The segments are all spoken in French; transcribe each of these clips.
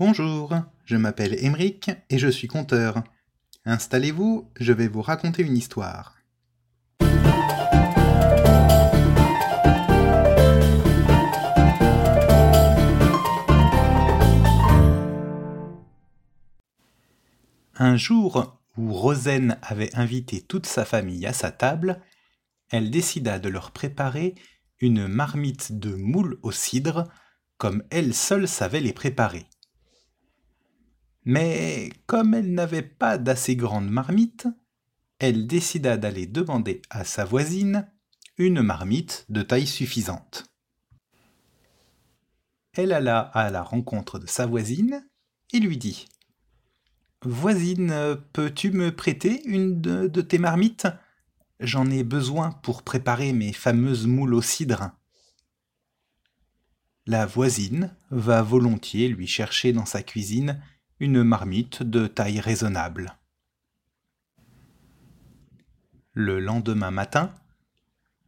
Bonjour, je m'appelle Émeric et je suis conteur. Installez-vous, je vais vous raconter une histoire. Un jour où Rosen avait invité toute sa famille à sa table, elle décida de leur préparer une marmite de moules au cidre, comme elle seule savait les préparer. Mais comme elle n'avait pas d'assez grande marmite, elle décida d'aller demander à sa voisine une marmite de taille suffisante. Elle alla à la rencontre de sa voisine et lui dit Voisine, peux-tu me prêter une de, tes marmites? J'en ai besoin pour préparer mes fameuses moules au cidre. La voisine va volontiers lui chercher dans sa cuisine une marmite de taille raisonnable. Le lendemain matin,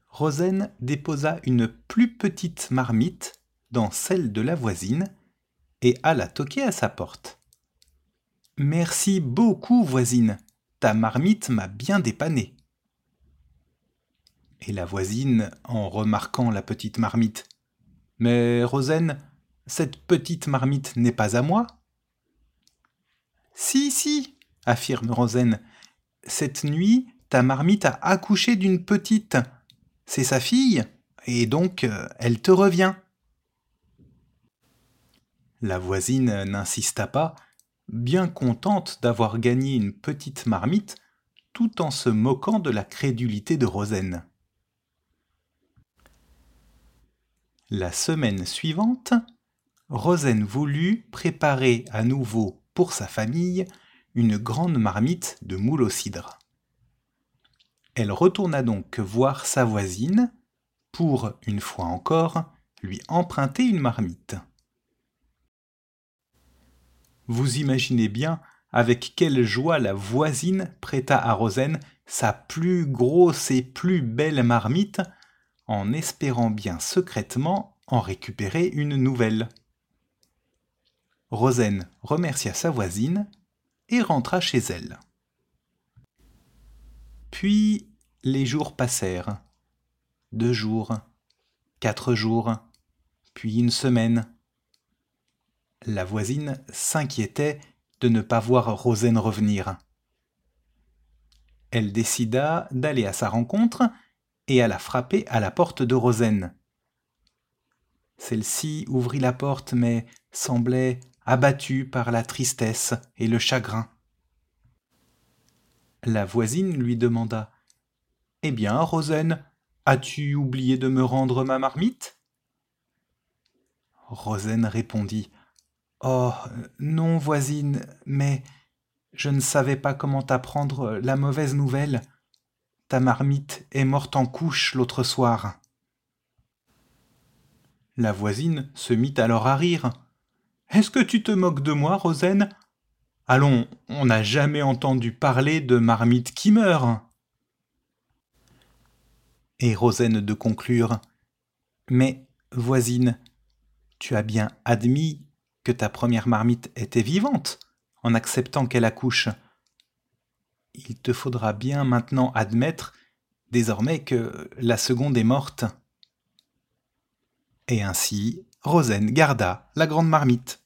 Rosen déposa une plus petite marmite dans celle de la voisine et alla toquer à sa porte. Merci beaucoup, voisine. Ta marmite m'a bien dépanné. Et la voisine, en remarquant la petite marmite. Mais, Rosen, cette petite marmite n'est pas à moi. Si, si, affirme Rosen. Cette nuit, ta marmite a accouché d'une petite. C'est sa fille, et donc euh, elle te revient. La voisine n'insista pas, bien contente d'avoir gagné une petite marmite, tout en se moquant de la crédulité de Rosen. La semaine suivante, Rosen voulut préparer à nouveau pour sa famille une grande marmite de moule au cidre. Elle retourna donc voir sa voisine pour, une fois encore, lui emprunter une marmite. Vous imaginez bien avec quelle joie la voisine prêta à Rosen sa plus grosse et plus belle marmite, en espérant bien secrètement en récupérer une nouvelle. Rosen remercia sa voisine et rentra chez elle. Puis les jours passèrent. Deux jours, quatre jours, puis une semaine la voisine s'inquiétait de ne pas voir Rosen revenir. Elle décida d'aller à sa rencontre et alla frapper à la porte de Rosen. Celle-ci ouvrit la porte mais semblait abattue par la tristesse et le chagrin. La voisine lui demanda Eh bien, Rosen, as-tu oublié de me rendre ma marmite? Rosen répondit Oh. Non, voisine, mais je ne savais pas comment t'apprendre la mauvaise nouvelle. Ta marmite est morte en couche l'autre soir. La voisine se mit alors à rire. Est-ce que tu te moques de moi, Rosen? Allons, on n'a jamais entendu parler de marmite qui meurt. Et Rosen de conclure. Mais, voisine, tu as bien admis que ta première marmite était vivante en acceptant qu'elle accouche. Il te faudra bien maintenant admettre désormais que la seconde est morte. Et ainsi, Rosen garda la grande marmite.